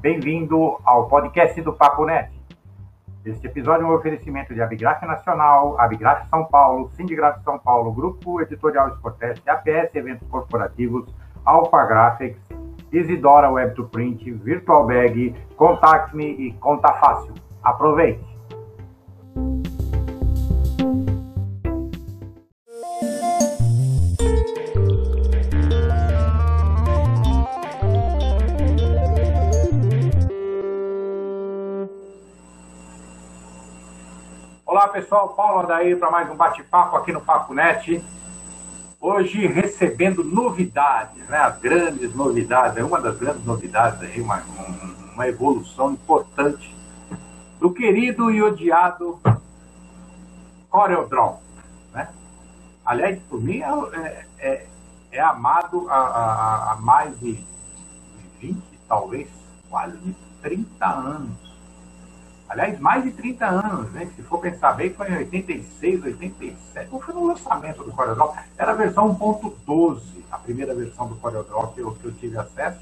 Bem-vindo ao podcast do Papo Net. Este episódio é um oferecimento de Abigraf Nacional, Abigraf São Paulo, Sindigraf São Paulo, Grupo Editorial Sporteste, APS Eventos Corporativos, Alpha Graphics, Isidora Web to Print, Virtual Bag, Contact Me e Conta Fácil. Aproveite! Olá pessoal, Paulo Adair para mais um bate-papo aqui no Papo Net. Hoje recebendo novidades, né? As grandes novidades, é uma das grandes novidades aí, uma, uma evolução importante do querido e odiado CorelDRAW, né? Aliás, por mim é, é, é amado há, há mais de 20, talvez quase de 30 anos. Aliás, mais de 30 anos, né? Se for pensar bem, foi em 86, 87, ou foi no lançamento do CorelDRAW. Era a versão 1.12, a primeira versão do CorelDRAW que eu, que eu tive acesso.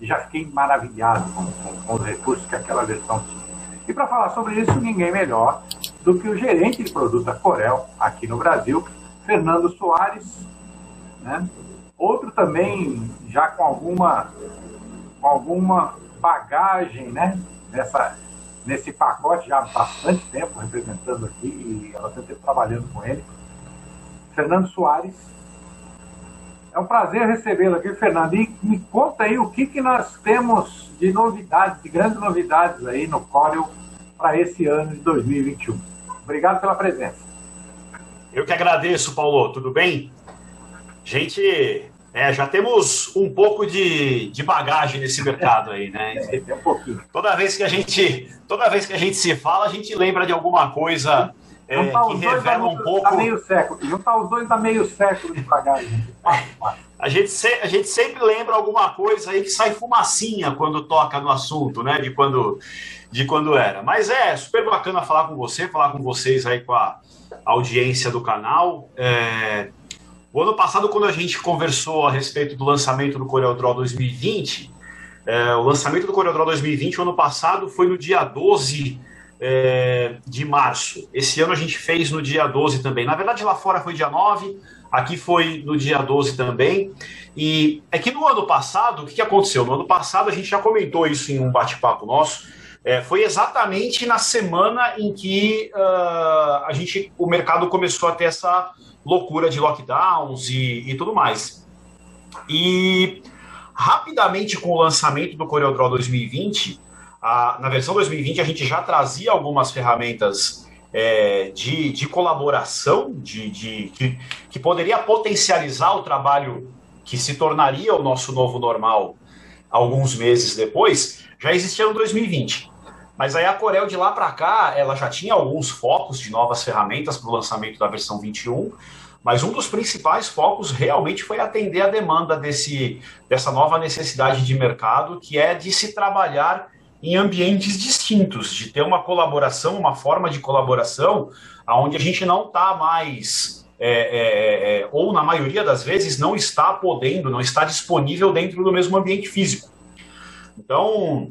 E já fiquei maravilhado com, com, com os recursos que aquela versão tinha. E para falar sobre isso, ninguém melhor do que o gerente de produto da Corel aqui no Brasil, Fernando Soares, né? Outro também já com alguma, com alguma bagagem, né? Nessa, nesse pacote já há bastante tempo representando aqui e ela sempre trabalhando com ele. Fernando Soares. É um prazer recebê-lo aqui, Fernando. E me conta aí o que, que nós temos de novidades, de grandes novidades aí no Corel para esse ano de 2021. Obrigado pela presença. Eu que agradeço, Paulo. Tudo bem? Gente, é, já temos um pouco de, de bagagem nesse mercado aí, né? É, um pouquinho. Toda vez que a gente, toda vez que a gente se fala, a gente lembra de alguma coisa é, que revela um pouco. Dá meio século. Juntar os dois dá meio século de bagagem. a gente, se, a gente sempre lembra alguma coisa aí que sai fumacinha quando toca no assunto, né? De quando, de quando era. Mas é super bacana falar com você, falar com vocês aí com a audiência do canal. É, o ano passado, quando a gente conversou a respeito do lançamento do CorelDRAW 2020, é, o lançamento do CorelDRAW 2020, o ano passado, foi no dia 12 é, de março. Esse ano a gente fez no dia 12 também. Na verdade, lá fora foi dia 9, aqui foi no dia 12 também. E é que no ano passado, o que, aconteceu? No ano passado, a gente já comentou isso em um bate-papo nosso. É, foi exatamente na semana em que uh, a gente, o mercado começou a ter essa loucura de lockdowns e, e tudo mais. E rapidamente com o lançamento do CorelDRAW 2020, a, na versão 2020 a gente já trazia algumas ferramentas é, de, de colaboração, de, de que, que poderia potencializar o trabalho que se tornaria o nosso novo normal alguns meses depois, já existia no 2020. Mas aí a Corel de lá para cá, ela já tinha alguns focos de novas ferramentas para o lançamento da versão 21, mas um dos principais focos realmente foi atender a demanda desse, dessa nova necessidade de mercado, que é de se trabalhar em ambientes distintos, de ter uma colaboração, uma forma de colaboração, onde a gente não está mais, é, é, é, ou na maioria das vezes, não está podendo, não está disponível dentro do mesmo ambiente físico. Então,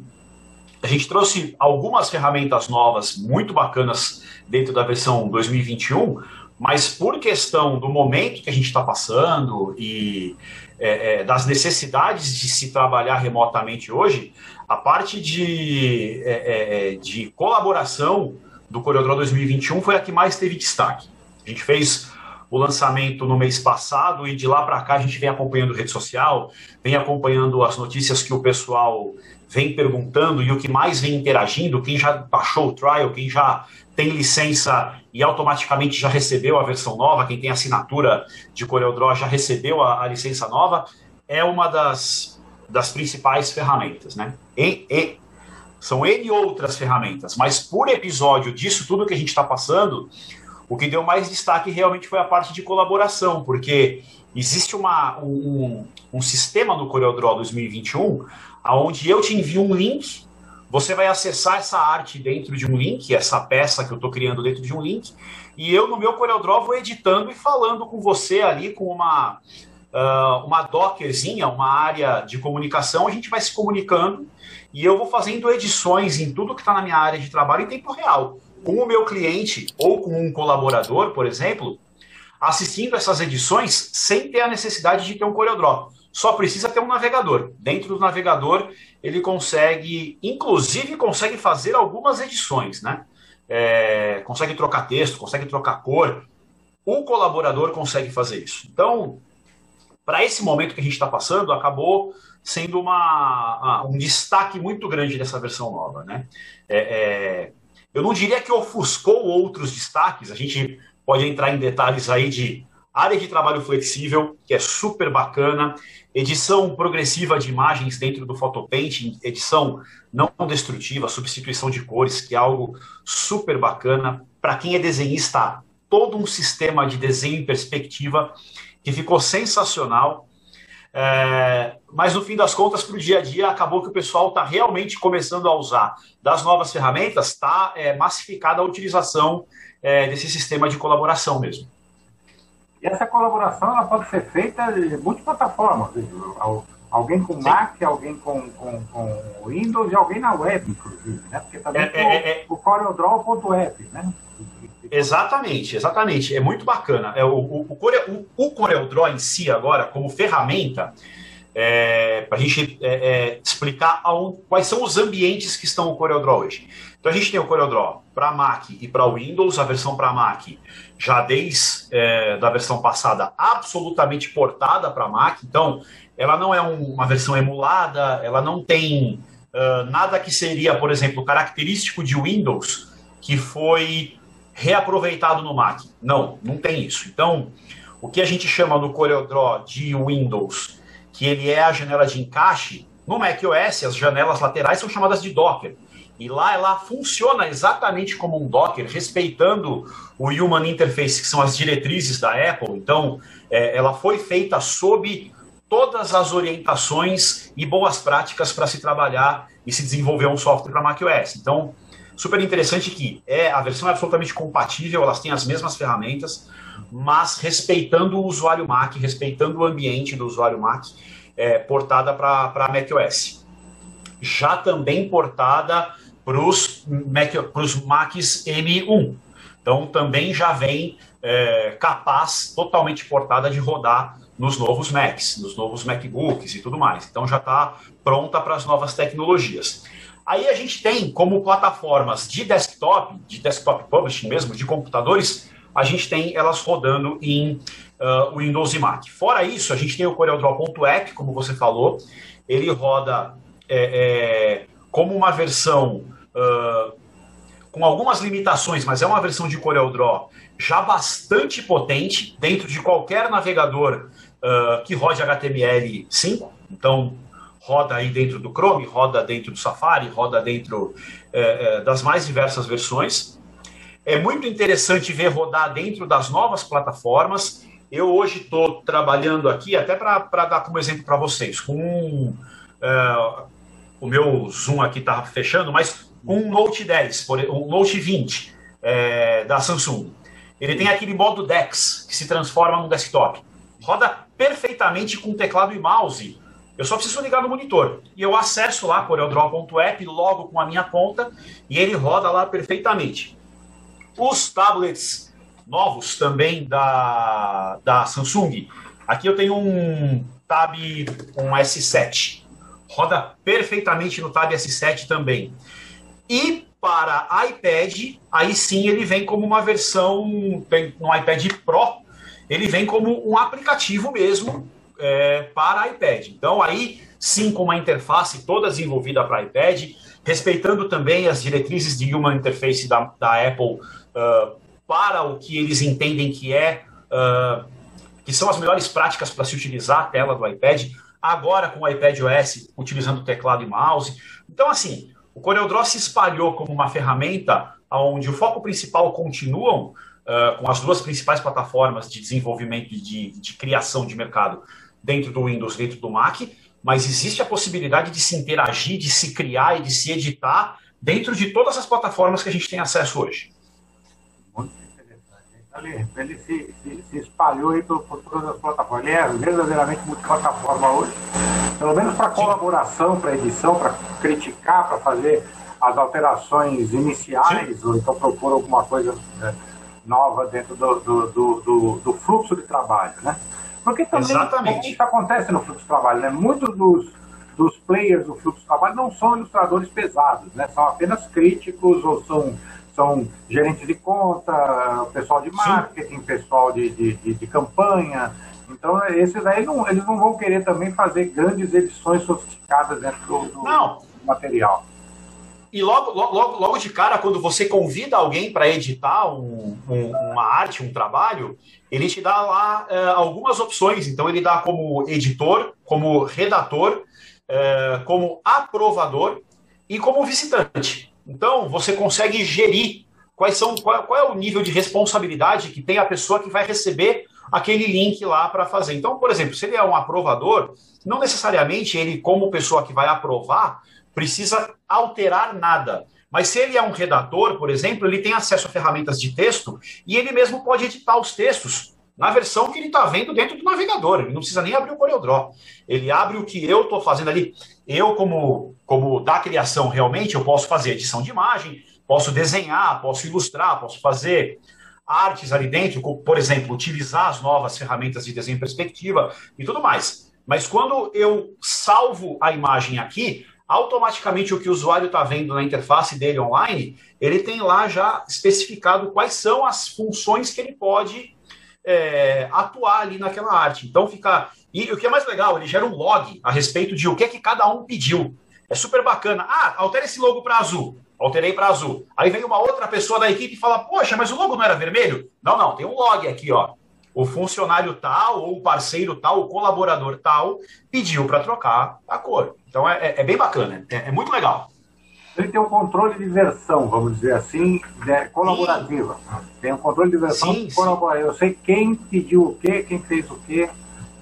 a gente trouxe algumas ferramentas novas muito bacanas dentro da versão 2021, mas por questão do momento que a gente está passando e é, é, das necessidades de se trabalhar remotamente hoje, a parte de, é, é, é de colaboração do CorelDRAW 2021 foi a que mais teve destaque. A gente fez o lançamento no mês passado e de lá para cá a gente vem acompanhando rede social, vem acompanhando as notícias que o pessoal vem perguntando e o que mais vem interagindo, quem já baixou o trial, quem já tem licença e automaticamente já recebeu a versão nova, quem tem assinatura de CorelDRAW já recebeu a, a licença nova, é uma das, das principais ferramentas, né? E, e, são N outras ferramentas, mas por episódio disso tudo que a gente está passando, o que deu mais destaque realmente foi a parte de colaboração, porque existe uma, um, um sistema no CorelDRAW 2021 onde eu te envio um link, você vai acessar essa arte dentro de um link, essa peça que eu estou criando dentro de um link, e eu no meu CorelDRAW vou editando e falando com você ali com uma uh, uma dockerzinha, uma área de comunicação, a gente vai se comunicando e eu vou fazendo edições em tudo que está na minha área de trabalho em tempo real. Com o meu cliente ou com um colaborador, por exemplo, assistindo essas edições sem ter a necessidade de ter um CorelDRAW. Só precisa ter um navegador. Dentro do navegador, ele consegue, inclusive, consegue fazer algumas edições, né? É, consegue trocar texto, consegue trocar cor. O colaborador consegue fazer isso. Então, para esse momento que a gente está passando, acabou sendo uma, um destaque muito grande dessa versão nova. Né? É, é, eu não diria que ofuscou outros destaques, a gente pode entrar em detalhes aí de área de trabalho flexível, que é super bacana, edição progressiva de imagens dentro do Photopaint, edição não destrutiva, substituição de cores, que é algo super bacana. Para quem é desenhista, todo um sistema de desenho em perspectiva que ficou sensacional. É, mas no fim das contas, para o dia a dia, acabou que o pessoal está realmente começando a usar das novas ferramentas, está é, massificada a utilização é, desse sistema de colaboração mesmo. E essa colaboração ela pode ser feita em multiplataformas. Alguém com Mac, alguém com, com, com, Windows e alguém na web, inclusive, né? Porque também é, é, é, o, o CorelDRAW.app, né? Exatamente, exatamente. É muito bacana. É, o, o, o, Corel, o, o CorelDRAW em si, agora, como ferramenta, é, para a gente é, é, explicar quais são os ambientes que estão o CorelDRAW hoje. Então a gente tem o CorelDRAW para Mac e para Windows, a versão para Mac já desde é, da versão passada absolutamente portada para Mac. Então ela não é um, uma versão emulada, ela não tem uh, nada que seria, por exemplo, característico de Windows que foi reaproveitado no Mac. Não, não tem isso. Então, o que a gente chama no CorelDRAW de Windows, que ele é a janela de encaixe, no macOS as janelas laterais são chamadas de Docker. E lá ela funciona exatamente como um Docker, respeitando o Human Interface, que são as diretrizes da Apple. Então, é, ela foi feita sob todas as orientações e boas práticas para se trabalhar e se desenvolver um software para macOS. Então, super interessante que é a versão é absolutamente compatível, elas têm as mesmas ferramentas, mas respeitando o usuário Mac, respeitando o ambiente do usuário Mac, é, portada para macOS. Já também portada para os Macs M1. Então também já vem é, capaz, totalmente portada de rodar nos novos Macs, nos novos MacBooks e tudo mais. Então já está pronta para as novas tecnologias. Aí a gente tem como plataformas de desktop, de desktop publishing mesmo, de computadores, a gente tem elas rodando em uh, Windows e Mac. Fora isso, a gente tem o CorelDRAW.app, como você falou, ele roda é, é, como uma versão uh, com algumas limitações, mas é uma versão de CorelDRAW já bastante potente dentro de qualquer navegador uh, que rode HTML5. Então, roda aí dentro do Chrome, roda dentro do Safari, roda dentro é, é, das mais diversas versões. É muito interessante ver rodar dentro das novas plataformas. Eu hoje estou trabalhando aqui, até para dar como exemplo para vocês, com é, o meu Zoom aqui está fechando, mas com um Note 10, um Note 20 é, da Samsung. Ele tem aquele modo DeX, que se transforma no desktop. Roda perfeitamente com teclado e mouse eu só preciso ligar no monitor. E eu acesso lá CorelDRAW.app logo com a minha conta e ele roda lá perfeitamente. Os tablets novos também da, da Samsung. Aqui eu tenho um Tab um S7. Roda perfeitamente no Tab S7 também. E para iPad, aí sim ele vem como uma versão, tem um iPad Pro, ele vem como um aplicativo mesmo, é, para iPad. Então, aí sim, com uma interface toda desenvolvida para iPad, respeitando também as diretrizes de Human Interface da, da Apple uh, para o que eles entendem que é uh, que são as melhores práticas para se utilizar a tela do iPad. Agora com o iPad OS utilizando teclado e mouse. Então, assim, o CorelDRAW se espalhou como uma ferramenta onde o foco principal continuam uh, com as duas principais plataformas de desenvolvimento de, de criação de mercado dentro do Windows, dentro do Mac, mas existe a possibilidade de se interagir, de se criar e de se editar dentro de todas as plataformas que a gente tem acesso hoje. Muito interessante. Ele, ele se, se, se, espalhou aí por, por, todas as plataformas. Ele é verdadeiramente multiplataforma hoje, pelo menos para colaboração, para edição, para criticar, para fazer as alterações iniciais, Sim. ou então propor alguma coisa né, nova dentro do, do, do, do, fluxo de trabalho, né? Porque também Exatamente. isso acontece no fluxo de trabalho, né? Muitos dos, dos players do fluxo de trabalho não são ilustradores pesados, né? São apenas críticos ou são são gerentes de conta, pessoal de marketing, Sim. pessoal de, de, de, de, campanha. Então, esses aí não, eles não vão querer também fazer grandes edições sofisticadas dentro do, do, do material. E logo, logo, logo de cara, quando você convida alguém para editar um, um, uma arte, um trabalho, ele te dá lá é, algumas opções. Então, ele dá como editor, como redator, é, como aprovador e como visitante. Então, você consegue gerir quais são, qual, qual, é o nível de responsabilidade que tem a pessoa que vai receber aquele link lá para fazer. Então, por exemplo, se ele é um aprovador, não necessariamente ele, como pessoa que vai aprovar, precisa alterar nada. Mas se ele é um redator, por exemplo, ele tem acesso a ferramentas de texto e ele mesmo pode editar os textos na versão que ele está vendo dentro do navegador. Ele não precisa nem abrir o CorelDRAW. Ele abre o que eu estou fazendo ali. Eu, como, como da criação, realmente, eu posso fazer edição de imagem, posso desenhar, posso ilustrar, posso fazer artes ali dentro, por exemplo, utilizar as novas ferramentas de desenho perspectiva e tudo mais. Mas quando eu salvo a imagem aqui, automaticamente o que o usuário está vendo na interface dele online, ele tem lá já especificado quais são as funções que ele pode é, atuar ali naquela arte. Então fica. E o que é mais legal, ele gera um log a respeito de o que é que cada um pediu. É super bacana. Ah, altera esse logo para azul. Alterei para azul. Aí vem uma outra pessoa da equipe e fala: Poxa, mas o logo não era vermelho? Não, não, tem um log aqui, ó. O funcionário tal, ou o parceiro tal, o colaborador tal, pediu para trocar a cor. Então é, é, é bem bacana, é, é muito legal ele tem um controle de versão, vamos dizer assim, né, colaborativa. Sim. Tem um controle de versão sim, colaborativa. Eu sei quem pediu o quê, quem fez o quê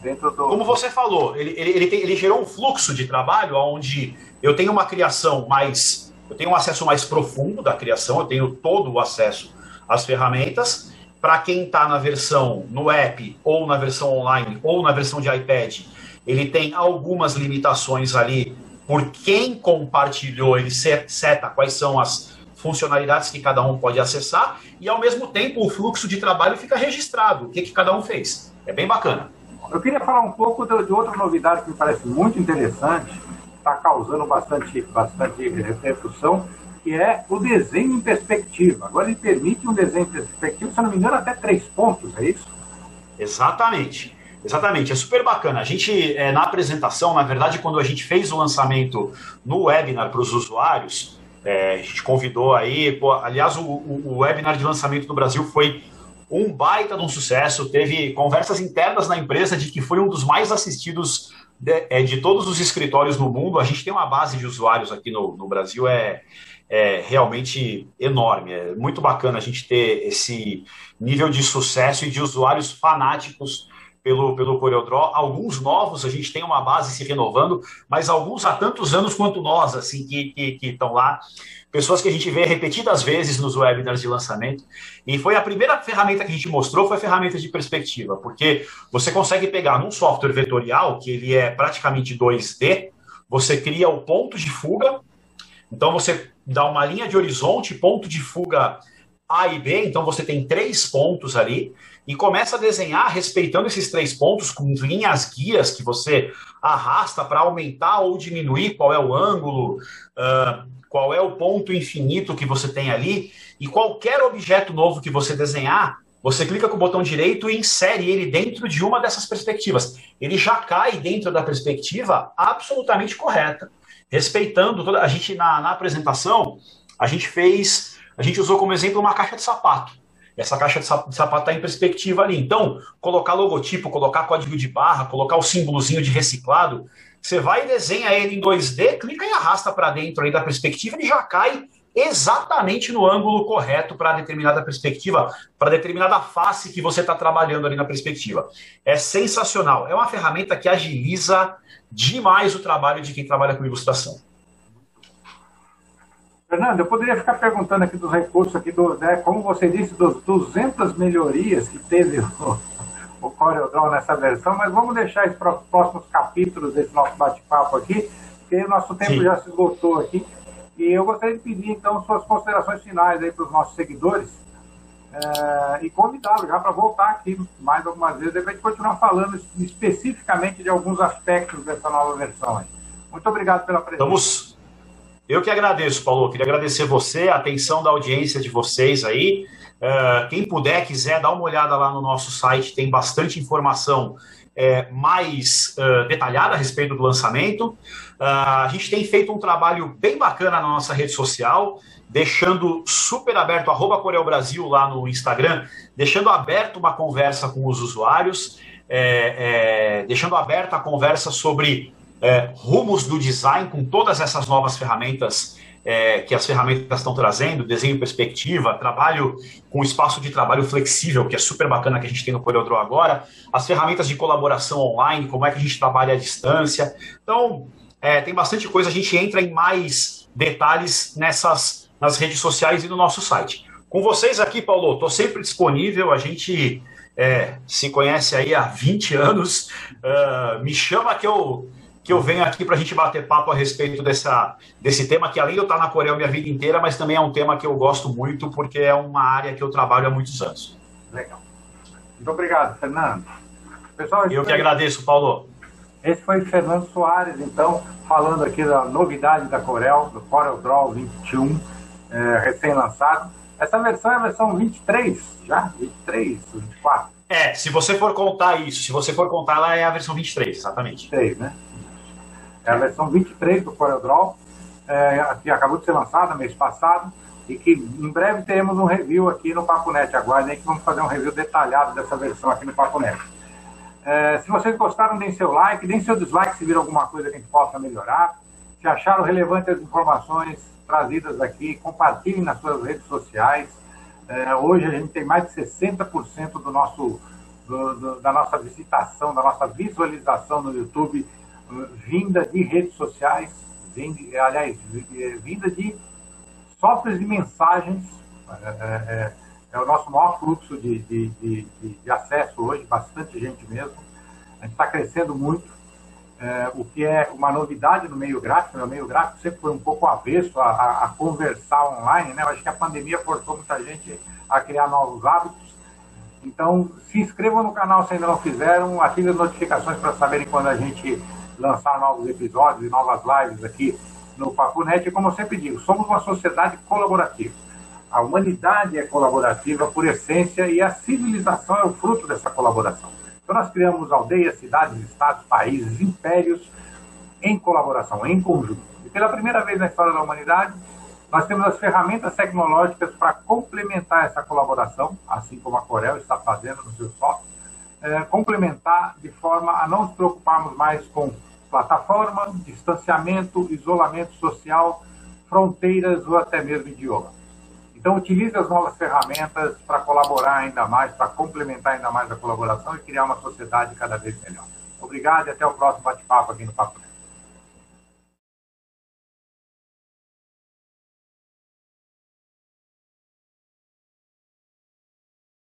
dentro do. Como você falou, ele, ele, ele, tem, ele gerou um fluxo de trabalho onde eu tenho uma criação mais. Eu tenho um acesso mais profundo da criação, eu tenho todo o acesso às ferramentas. Para quem está na versão no app, ou na versão online, ou na versão de iPad, ele tem algumas limitações ali por quem compartilhou, ele seta quais são as funcionalidades que cada um pode acessar e, ao mesmo tempo, o fluxo de trabalho fica registrado, o que, que cada um fez. É bem bacana. Eu queria falar um pouco de, outra novidade que me parece muito interessante, está causando bastante, bastante repercussão, que é o desenho em perspectiva. Agora ele permite um desenho em perspectiva, se não me engano, até três pontos, é isso? Exatamente. Exatamente, é super bacana. A gente, é, na apresentação, na verdade, quando a gente fez o lançamento no webinar para os usuários, é, a gente convidou aí, pô, aliás, o, o, webinar de lançamento do Brasil foi um baita de um sucesso. Teve conversas internas na empresa de que foi um dos mais assistidos é, de todos os escritórios no mundo. A gente tem uma base de usuários aqui no, no Brasil, é, é realmente enorme. É muito bacana a gente ter esse nível de sucesso e de usuários fanáticos pelo, pelo CorelDRAW. Alguns novos, a gente tem uma base se renovando, mas alguns há tantos anos quanto nós, assim, que estão lá. Pessoas que a gente vê repetidas vezes nos webinars de lançamento. E foi a primeira ferramenta que a gente mostrou, foi a ferramenta de perspectiva, porque você consegue pegar num software vetorial, que ele é praticamente 2D, você cria o ponto de fuga, então você dá uma linha de horizonte, ponto de fuga A e B, então você tem três pontos ali, e começa a desenhar respeitando esses três pontos com linhas guias que você arrasta para aumentar ou diminuir qual é o ângulo, uh, qual é o ponto infinito que você tem ali, e qualquer objeto novo que você desenhar, você clica com o botão direito e insere ele dentro de uma dessas perspectivas. Ele já cai dentro da perspectiva absolutamente correta, respeitando toda. A gente na, na apresentação a gente fez, a gente usou como exemplo uma caixa de sapato. Essa caixa de sapato está em perspectiva ali. Então, colocar logotipo, colocar código de barra, colocar o símbolozinho de reciclado, você vai e desenha ele em 2D, clica e arrasta para dentro aí da perspectiva e já cai exatamente no ângulo correto para determinada perspectiva, para determinada face que você está trabalhando ali na perspectiva. É sensacional. É uma ferramenta que agiliza demais o trabalho de quem trabalha com ilustração. Fernando, eu poderia ficar perguntando aqui dos recursos, aqui do, né, como você disse, dos 200 melhorias que teve o, o CorelDRAW nessa versão, mas vamos deixar isso para os próximos capítulos desse nosso bate-papo aqui, porque nosso tempo Sim. já se esgotou aqui. E eu gostaria de pedir, então, suas considerações finais aí para os nossos seguidores é, e convidá-los já para voltar aqui mais algumas vezes, de continuar falando especificamente de alguns aspectos dessa nova versão aí. Muito obrigado pela presença. Vamos. Eu que agradeço, Paulo. Queria agradecer você, a atenção da audiência de vocês aí. Uh, quem puder, quiser, dar uma olhada lá no nosso site, tem bastante informação é, mais uh, detalhada a respeito do lançamento. Uh, a gente tem feito um trabalho bem bacana na nossa rede social, deixando super aberto, arroba Corel Brasil lá no Instagram, deixando aberto uma conversa com os usuários, é, é, deixando aberta a conversa sobre é, rumos do design com todas essas novas ferramentas é, que as ferramentas estão trazendo, desenho perspectiva, trabalho com espaço de trabalho flexível, que é super bacana que a gente tem no CorelDRAW agora, as ferramentas de colaboração online, como é que a gente trabalha à distância. Então, é, tem bastante coisa, a gente entra em mais detalhes nessas nas redes sociais e no nosso site. Com vocês aqui, Paulo, estou sempre disponível, a gente é, se conhece aí há 20 anos, uh, me chama que eu que eu venho aqui para a gente bater papo a respeito dessa, desse tema, que além de eu estar na Coreia minha vida inteira, mas também é um tema que eu gosto muito, porque é uma área que eu trabalho há muitos anos. Legal. Muito obrigado, Fernando. Pessoal, eu que agradeço, Paulo. Esse foi Fernando Soares, então, falando aqui da novidade da Corel, do Corel Draw 21, é, recém-lançado. Essa versão é a versão 23, já? 23, 24? É, se você for contar isso, se você for contar, ela é a versão 23, exatamente. 23, né? É a versão 23 do CorelDRAW, é, que acabou de ser lançada mês passado e que em breve teremos um review aqui no Papo Net. Aguardem que vamos fazer um review detalhado dessa versão aqui no Papo Net. É, se vocês gostaram, deem seu like, deem seu dislike se viram alguma coisa que a gente possa melhorar. Se acharam relevantes as informações trazidas aqui, compartilhem nas suas redes sociais. É, hoje a gente tem mais de 60% do nosso, do, do, da nossa visitação, da nossa visualização no YouTube vinda de redes sociais, vinda, aliás, vinda de softwares de mensagens, é, é, o nosso maior fluxo de, de, de, de, acesso hoje, bastante gente mesmo. A gente está crescendo muito, é, o que é uma novidade no meio gráfico. Né? O meio gráfico sempre foi um pouco avesso a, a, a conversar online, né? Eu acho que a pandemia forçou muita gente a criar novos hábitos. Então, se inscrevam no canal se ainda não fizeram, ativem as notificações para saberem quando a gente lançar novos episódios e novas lives aqui no Papo Net. E como eu sempre digo, somos uma sociedade colaborativa. A humanidade é colaborativa por essência e a civilização é o fruto dessa colaboração. Então nós criamos aldeias, cidades, estados, países, impérios em colaboração, em conjunto. E pela primeira vez na história da humanidade, nós temos as ferramentas tecnológicas para complementar essa colaboração, assim como a Corel está fazendo no seu software, é, complementar de forma a não nos preocuparmos mais com plataforma, distanciamento, isolamento social, fronteiras ou até mesmo idioma. Então, utilize as novas ferramentas para colaborar ainda mais, para complementar ainda mais a colaboração e criar uma sociedade cada vez melhor. Obrigado e até o próximo bate-papo aqui no Papo